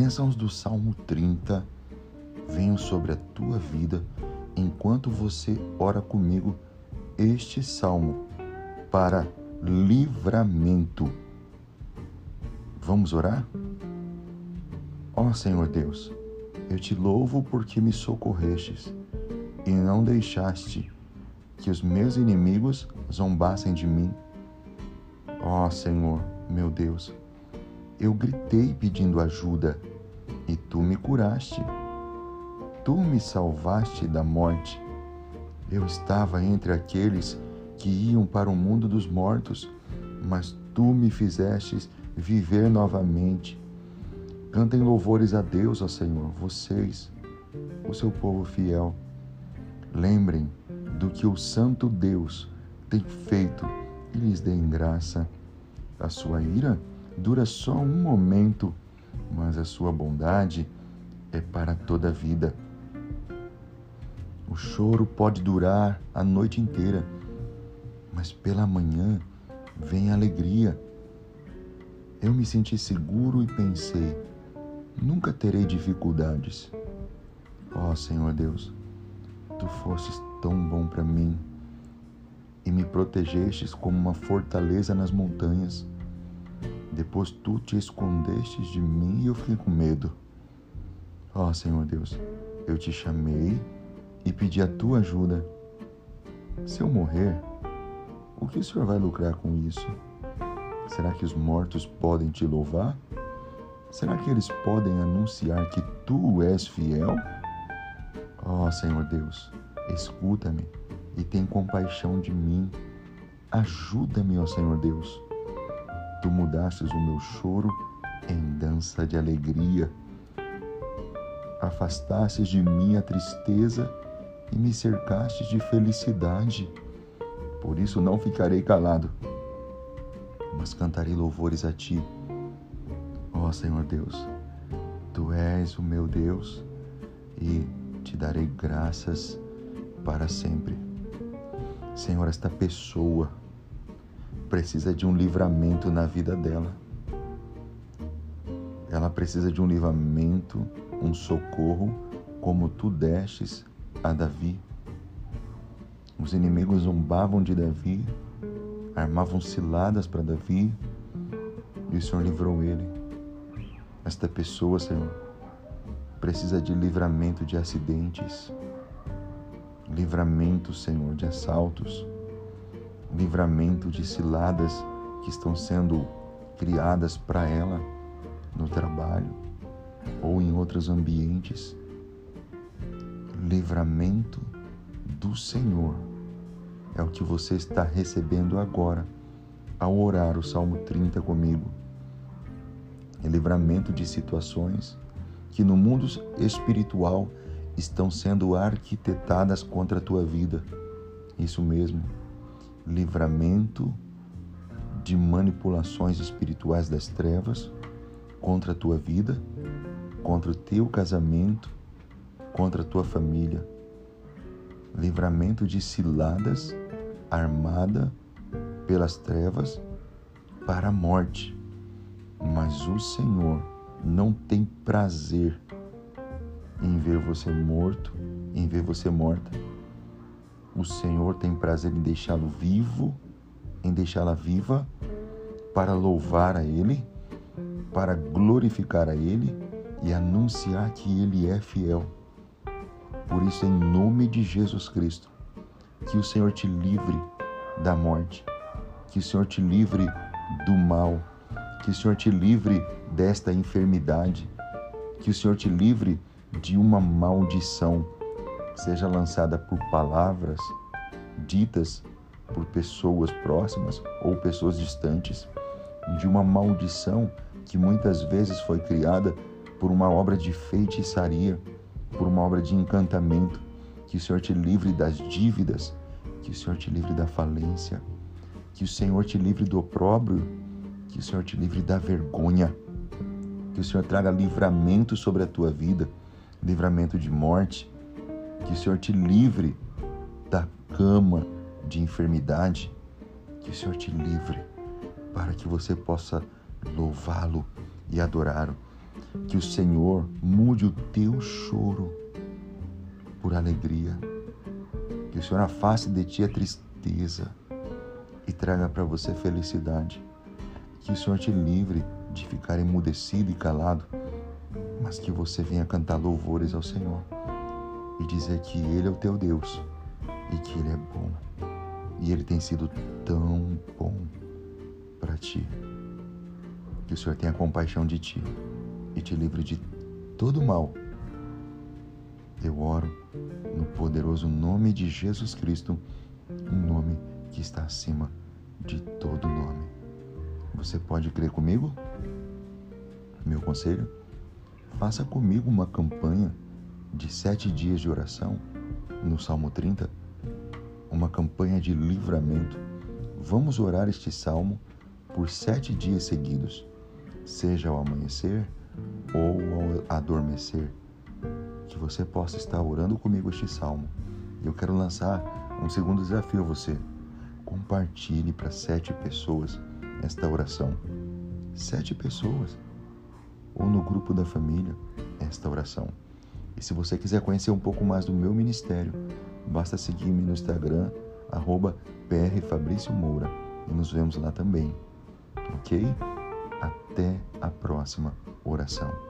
bênçãos do Salmo 30 venham sobre a tua vida enquanto você ora comigo este salmo para livramento. Vamos orar? Ó Senhor Deus, eu te louvo porque me socorrestes e não deixaste que os meus inimigos zombassem de mim. Ó Senhor, meu Deus, eu gritei pedindo ajuda e tu me curaste. Tu me salvaste da morte. Eu estava entre aqueles que iam para o mundo dos mortos, mas tu me fizestes viver novamente. Cantem louvores a Deus, ó Senhor, vocês, o seu povo fiel. Lembrem do que o Santo Deus tem feito e lhes deem graça. A sua ira dura só um momento, mas a sua bondade é para toda a vida. O choro pode durar a noite inteira, mas pela manhã vem a alegria. Eu me senti seguro e pensei: nunca terei dificuldades. Ó oh, Senhor Deus, tu fostes tão bom para mim e me protegestes como uma fortaleza nas montanhas. Depois tu te escondestes de mim e eu fiquei com medo. Ó oh, Senhor Deus, eu te chamei e pedi a tua ajuda. Se eu morrer, o que o Senhor vai lucrar com isso? Será que os mortos podem te louvar? Será que eles podem anunciar que tu és fiel? Ó oh, Senhor Deus, escuta-me e tem compaixão de mim. Ajuda-me, ó Senhor Deus. Tu mudastes o meu choro em dança de alegria. Afastastes de mim a tristeza e me cercastes de felicidade. Por isso não ficarei calado, mas cantarei louvores a ti. Ó Senhor Deus, tu és o meu Deus e te darei graças para sempre. Senhor, esta pessoa precisa de um livramento na vida dela. Ela precisa de um livramento, um socorro, como tu destes a Davi. Os inimigos zombavam de Davi, armavam ciladas para Davi, e o Senhor livrou ele. Esta pessoa, Senhor, precisa de livramento de acidentes, livramento, Senhor, de assaltos, livramento de ciladas que estão sendo criadas para ela no trabalho ou em outros ambientes. Livramento do Senhor é o que você está recebendo agora ao orar o Salmo 30 comigo. É livramento de situações que no mundo espiritual estão sendo arquitetadas contra a tua vida. Isso mesmo, livramento de manipulações espirituais das trevas contra a tua vida, contra o teu casamento, contra a tua família. Livramento de ciladas armada pelas trevas para a morte. Mas o Senhor não tem prazer em ver você morto, em ver você morta. O Senhor tem prazer em deixá-lo vivo, em deixá-la viva, para louvar a Ele, para glorificar a Ele e anunciar que Ele é fiel. Por isso, em nome de Jesus Cristo, que o Senhor te livre da morte, que o Senhor te livre do mal, que o Senhor te livre desta enfermidade, que o Senhor te livre de uma maldição, seja lançada por palavras ditas por pessoas próximas ou pessoas distantes, de uma maldição que muitas vezes foi criada por uma obra de feitiçaria, por uma obra de encantamento. Que o Senhor te livre das dívidas, que o Senhor te livre da falência, que o Senhor te livre do opróbrio, que o Senhor te livre da vergonha, que o Senhor traga livramento sobre a tua vida livramento de morte, que o Senhor te livre da cama de enfermidade, que o Senhor te livre para que você possa louvá-lo e adorá-lo Que o Senhor mude o teu choro por alegria. Que o Senhor afaste de ti a tristeza e traga para você felicidade. Que o Senhor te livre de ficar emudecido e calado, mas que você venha cantar louvores ao Senhor e dizer que Ele é o teu Deus e que Ele é bom. E Ele tem sido tão bom para ti. Que o Senhor tenha compaixão de ti e te livre de todo mal. Eu oro no poderoso nome de Jesus Cristo, um nome que está acima de todo nome. Você pode crer comigo? Meu conselho? Faça comigo uma campanha de sete dias de oração no Salmo 30, uma campanha de livramento. Vamos orar este salmo por sete dias seguidos, seja ao amanhecer ou ao adormecer, que você possa estar orando comigo este salmo. Eu quero lançar um segundo desafio a você. Compartilhe para sete pessoas esta oração. Sete pessoas. Ou no grupo da família, esta oração. E se você quiser conhecer um pouco mais do meu ministério, basta seguir-me no Instagram, arroba Moura. E nos vemos lá também. Ok? Até a próxima oração.